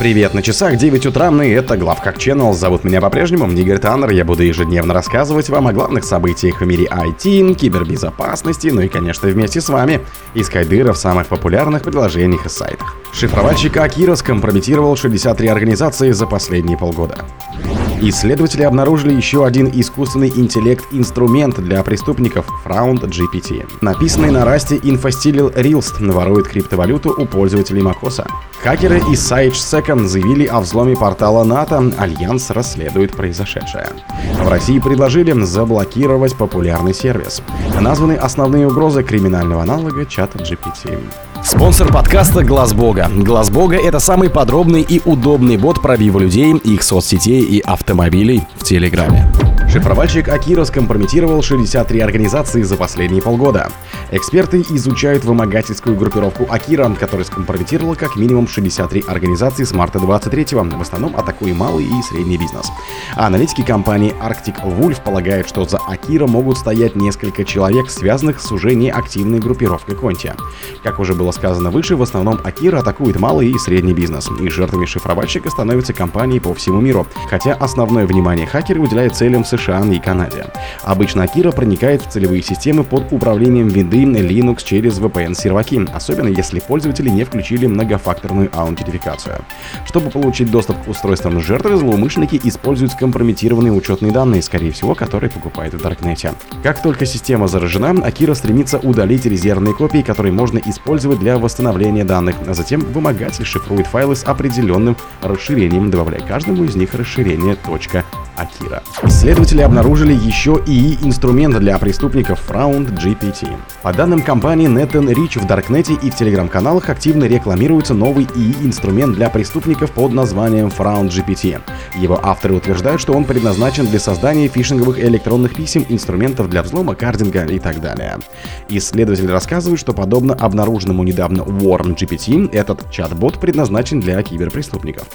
Привет, на часах 9 утра, и это Главхак Channel. Зовут меня по-прежнему Игорь Таннер. Я буду ежедневно рассказывать вам о главных событиях в мире IT, кибербезопасности, ну и, конечно, вместе с вами искать дыры в самых популярных приложениях и сайтах. Шифровальщик Акира скомпрометировал 63 организации за последние полгода. Исследователи обнаружили еще один искусственный интеллект-инструмент для преступников Fround GPT. Написанный на расте инфостилил Рилст ворует криптовалюту у пользователей Макоса. Хакеры из SiegedSec заявили о взломе портала НАТО. Альянс расследует произошедшее. В России предложили заблокировать популярный сервис. Названы основные угрозы криминального аналога чата GPT. Спонсор подкаста Глаз Бога. Глаз Бога это самый подробный и удобный бот пробива людей, их соцсетей и автомобилей в Телеграме. Шифровальщик Akira скомпрометировал 63 организации за последние полгода. Эксперты изучают вымогательскую группировку Акира, которая скомпрометировала как минимум 63 организации с марта 23-го, в основном атакуя малый и средний бизнес. А аналитики компании Arctic Wolf полагают, что за Акира могут стоять несколько человек, связанных с уже неактивной группировкой Конти. Как уже было сказано выше, в основном Акира атакует малый и средний бизнес, и жертвами шифровальщика становятся компании по всему миру, хотя основное внимание хакеры уделяют целям США США и Канаде. Обычно Акира проникает в целевые системы под управлением винды Linux через VPN-серваки, особенно если пользователи не включили многофакторную аутентификацию. Чтобы получить доступ к устройствам жертвы, злоумышленники используют скомпрометированные учетные данные, скорее всего, которые покупают в Даркнете. Как только система заражена, Акира стремится удалить резервные копии, которые можно использовать для восстановления данных, а затем вымогатель шифрует файлы с определенным расширением, добавляя каждому из них расширение Акира. Исследователи обнаружили еще и инструмент для преступников Fround GPT. По данным компании Netten Rich в Даркнете и в телеграм-каналах активно рекламируется новый ИИ-инструмент для преступников под названием Fround GPT. Его авторы утверждают, что он предназначен для создания фишинговых электронных писем, инструментов для взлома, кардинга и так далее. Исследователи рассказывают, что подобно обнаруженному недавно Warm GPT, этот чат-бот предназначен для киберпреступников.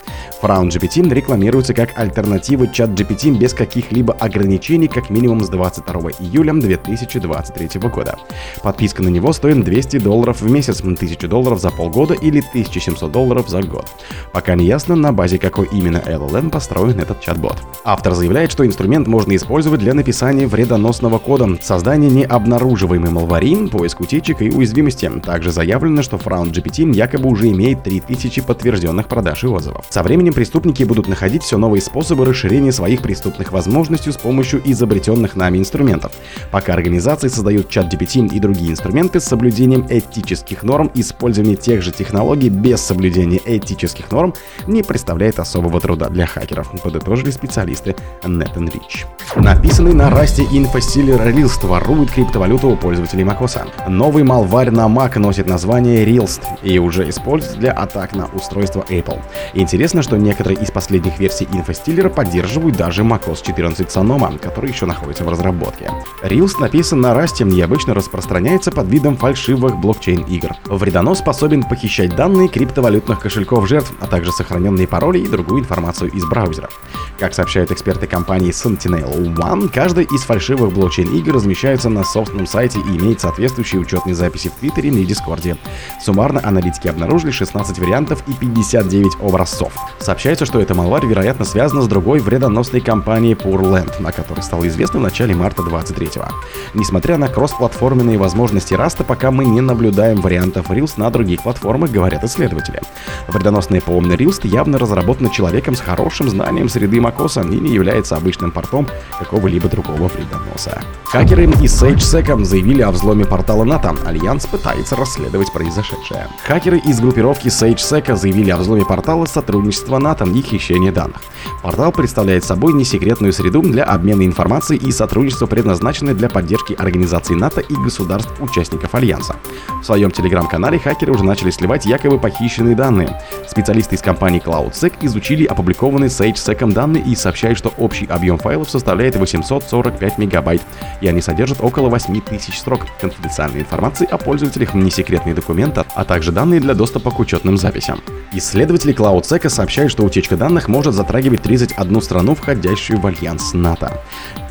Frown GPT рекламируется как альтернатива чат GPT без каких-либо ограничений как минимум с 22 июля 2023 года. Подписка на него стоит 200 долларов в месяц, 1000 долларов за полгода или 1700 долларов за год. Пока не ясно, на базе какой именно LLM построен этот чат-бот. Автор заявляет, что инструмент можно использовать для написания вредоносного кода, создания необнаруживаемой малварин, поиск утечек и уязвимости. Также заявлено, что Frown GPT якобы уже имеет 3000 подтвержденных продаж и отзывов. Со временем преступники будут находить все новые способы расширения своих преступных возможностей с помощью изобретенных нами инструментов. Пока организации создают чат GPT и другие инструменты с соблюдением этических норм, использование тех же технологий без соблюдения этических норм не представляет особого труда для хакеров, подытожили специалисты NetEnrich. Написанный на расте инфостилер Рилст ворует криптовалюту у пользователей macOS. Новый малварь на Mac носит название Rilst и уже используется для атак на устройство Apple. Интересно, что некоторые из последних версий инфостиллера поддерживают даже macOS 14 Sonoma, который еще находится в разработке. Reels написан на Rust и обычно распространяется под видом фальшивых блокчейн-игр. Вредонос способен похищать данные криптовалютных кошельков жертв, а также сохраненные пароли и другую информацию из браузеров. Как сообщают эксперты компании Sentinel One, каждая из фальшивых блокчейн-игр размещается на собственном сайте и имеет соответствующие учетные записи в Твиттере и Дискорде. Суммарно аналитики обнаружили 16 вариантов и 59 образцов. Сообщается, что эта малварь, вероятно, связана с другой вредоносной компанией Poorland, о которой стало известно в начале марта 23-го. Несмотря на кроссплатформенные возможности Rust а, пока мы не наблюдаем вариантов Realst на других платформах, говорят исследователи. Вредоносный ПО Realst явно разработан человеком с хорошим знанием среды macOS и не является обычным портом какого-либо другого вредоноса. Хакеры из SiegedSec заявили о взломе портала НАТО. Альянс пытается расследовать произошедшее. Хакеры из группировки SiegedSec заявили о взломе портала сотрудничества НАТО и хищения данных. Портал представляет собой несекретную среду для обмена информацией и сотрудничества, предназначенной для поддержки организаций НАТО и государств-участников Альянса. В своем телеграм-канале хакеры уже начали сливать якобы похищенные данные. Специалисты из компании CloudSec изучили опубликованные SageSec данные и сообщают, что общий объем файлов составляет 845 мегабайт, и они содержат около 8000 строк конфиденциальной информации о пользователях, несекретные документы, а также данные для доступа к учетным записям. Исследователи CloudSec сообщают, что утечка данных может затрагивать 31 страну, входящую в альянс НАТО.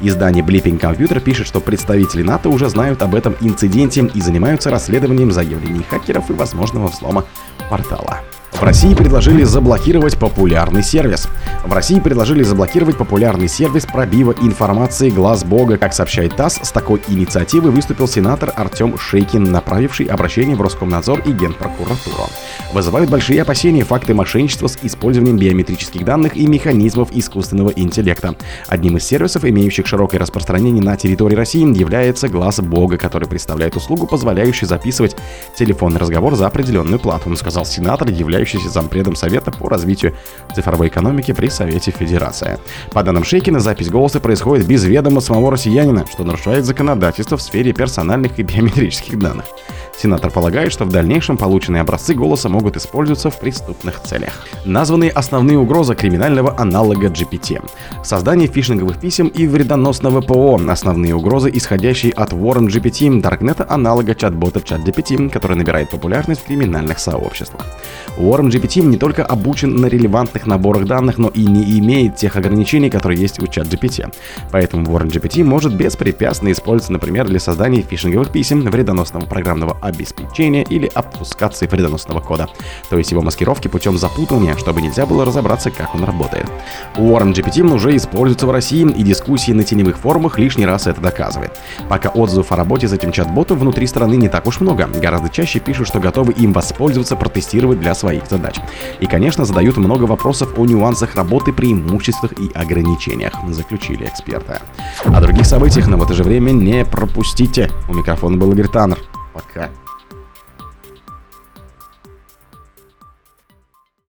Издание Blipping Computer пишет, что представители НАТО уже знают об этом инциденте и занимаются расследованием заявлений хакеров и возможного взлома портала. В России предложили заблокировать популярный сервис. В России предложили заблокировать популярный сервис пробива информации «Глаз Бога». Как сообщает ТАСС, с такой инициативой выступил сенатор Артем Шейкин, направивший обращение в Роскомнадзор и Генпрокуратуру. Вызывают большие опасения факты мошенничества с использованием биометрических данных и механизмов искусственного интеллекта. Одним из сервисов, имеющих широкое распространение на территории России, является «Глаз Бога», который представляет услугу, позволяющую записывать телефонный разговор за определенную плату, сказал сенатор, являющийся зампредом Совета по развитию цифровой экономики при Совете Федерации. По данным Шейкина, запись голоса происходит без ведома самого россиянина, что нарушает законодательство в сфере персональных и биометрических данных. Сенатор полагает, что в дальнейшем полученные образцы голоса могут использоваться в преступных целях. Названы основные угрозы криминального аналога GPT. Создание фишинговых писем и вредоносного ПО. Основные угрозы, исходящие от Warren GPT, даркнета аналога чат-бота ChatGPT, который набирает популярность в криминальных сообществах. Warren GPT не только обучен на релевантных наборах данных, но и не имеет тех ограничений, которые есть у ChatGPT. Поэтому Warren GPT может беспрепятственно использоваться, например, для создания фишинговых писем, вредоносного программного обеспечения или обфускации вредоносного кода, то есть его маскировки путем запутывания, чтобы нельзя было разобраться, как он работает. Warren GPT уже используется в России, и дискуссии на теневых форумах лишний раз это доказывает. Пока отзывов о работе с этим чат-ботом внутри страны не так уж много, гораздо чаще пишут, что готовы им воспользоваться, протестировать для своих задач. И, конечно, задают много вопросов о нюансах работы, преимуществах и ограничениях, заключили эксперты. О других событиях, но в это же время не пропустите. У микрофона был Игорь Таннер. Пока.